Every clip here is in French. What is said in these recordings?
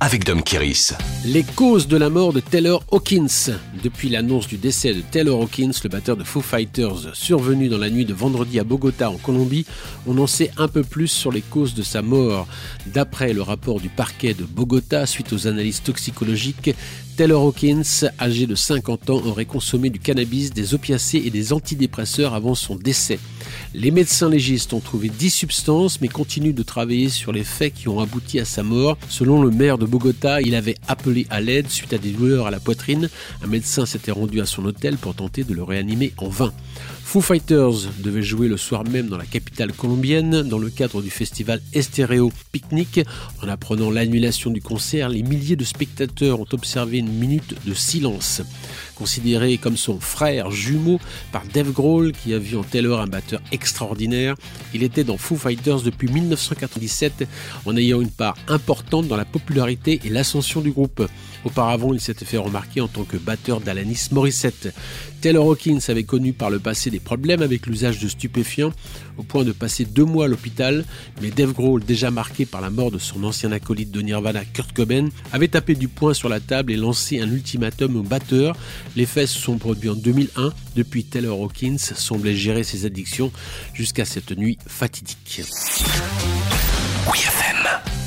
avec Dom Kiris. Les causes de la mort de Taylor Hawkins. Depuis l'annonce du décès de Taylor Hawkins, le batteur de Foo Fighters, survenu dans la nuit de vendredi à Bogota en Colombie, on en sait un peu plus sur les causes de sa mort. D'après le rapport du parquet de Bogota, suite aux analyses toxicologiques, Taylor Hawkins, âgé de 50 ans, aurait consommé du cannabis, des opiacés et des antidépresseurs avant son décès. Les médecins légistes ont trouvé 10 substances mais continuent de travailler sur les faits qui ont abouti à sa mort. Selon le maire de Bogota, il avait appelé à l'aide suite à des douleurs à la poitrine. Un médecin s'était rendu à son hôtel pour tenter de le réanimer en vain. Foo Fighters devait jouer le soir même dans la capitale colombienne dans le cadre du festival Estéreo Picnic. En apprenant l'annulation du concert, les milliers de spectateurs ont observé une minute de silence. Considéré comme son frère jumeau par Dave Grohl qui a vu en Taylor un batteur extraordinaire, il était dans Foo Fighters depuis 1997 en ayant une part importante dans la popularité et l'ascension du groupe. Auparavant, il s'était fait remarquer en tant que batteur d'Alanis Morissette. Taylor Hawkins avait connu par le passé des problèmes avec l'usage de stupéfiants, au point de passer deux mois à l'hôpital, mais Dave Grohl, déjà marqué par la mort de son ancien acolyte de Nirvana, Kurt Cobain, avait tapé du poing sur la table et lancé un ultimatum au batteur. Les faits se sont produits en 2001. Depuis, Taylor Hawkins semblait gérer ses addictions jusqu'à cette nuit fatidique.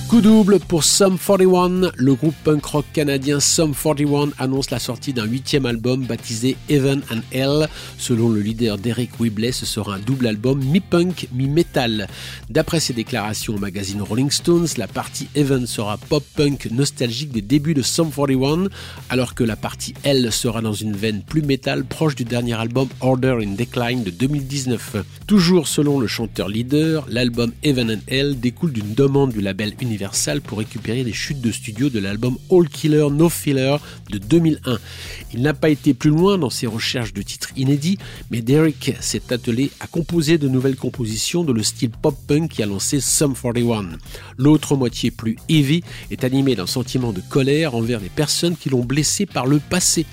Coup double pour Sum 41. Le groupe punk rock canadien Sum 41 annonce la sortie d'un huitième album baptisé Heaven and Hell. Selon le leader Derek Webley, ce sera un double album mi-punk, mi-metal. D'après ses déclarations au magazine Rolling Stones, la partie Heaven sera pop-punk nostalgique des débuts de Sum 41, alors que la partie Hell sera dans une veine plus métal proche du dernier album Order in Decline de 2019. Toujours selon le chanteur leader, l'album Heaven and Hell découle d'une demande du label Universal pour récupérer les chutes de studio de l'album All Killer No Filler de 2001. Il n'a pas été plus loin dans ses recherches de titres inédits, mais Derek s'est attelé à composer de nouvelles compositions de le style pop-punk qui a lancé Sum 41. L'autre moitié plus heavy est animée d'un sentiment de colère envers les personnes qui l'ont blessé par le passé.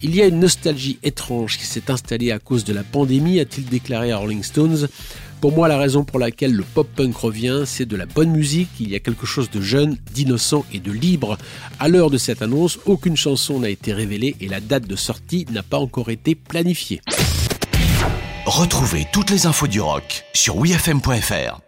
Il y a une nostalgie étrange qui s'est installée à cause de la pandémie, a-t-il déclaré à Rolling Stones. Pour moi, la raison pour laquelle le pop-punk revient, c'est de la bonne musique, il y a quelque chose de jeune, d'innocent et de libre. À l'heure de cette annonce, aucune chanson n'a été révélée et la date de sortie n'a pas encore été planifiée. Retrouvez toutes les infos du rock sur wfm.fr.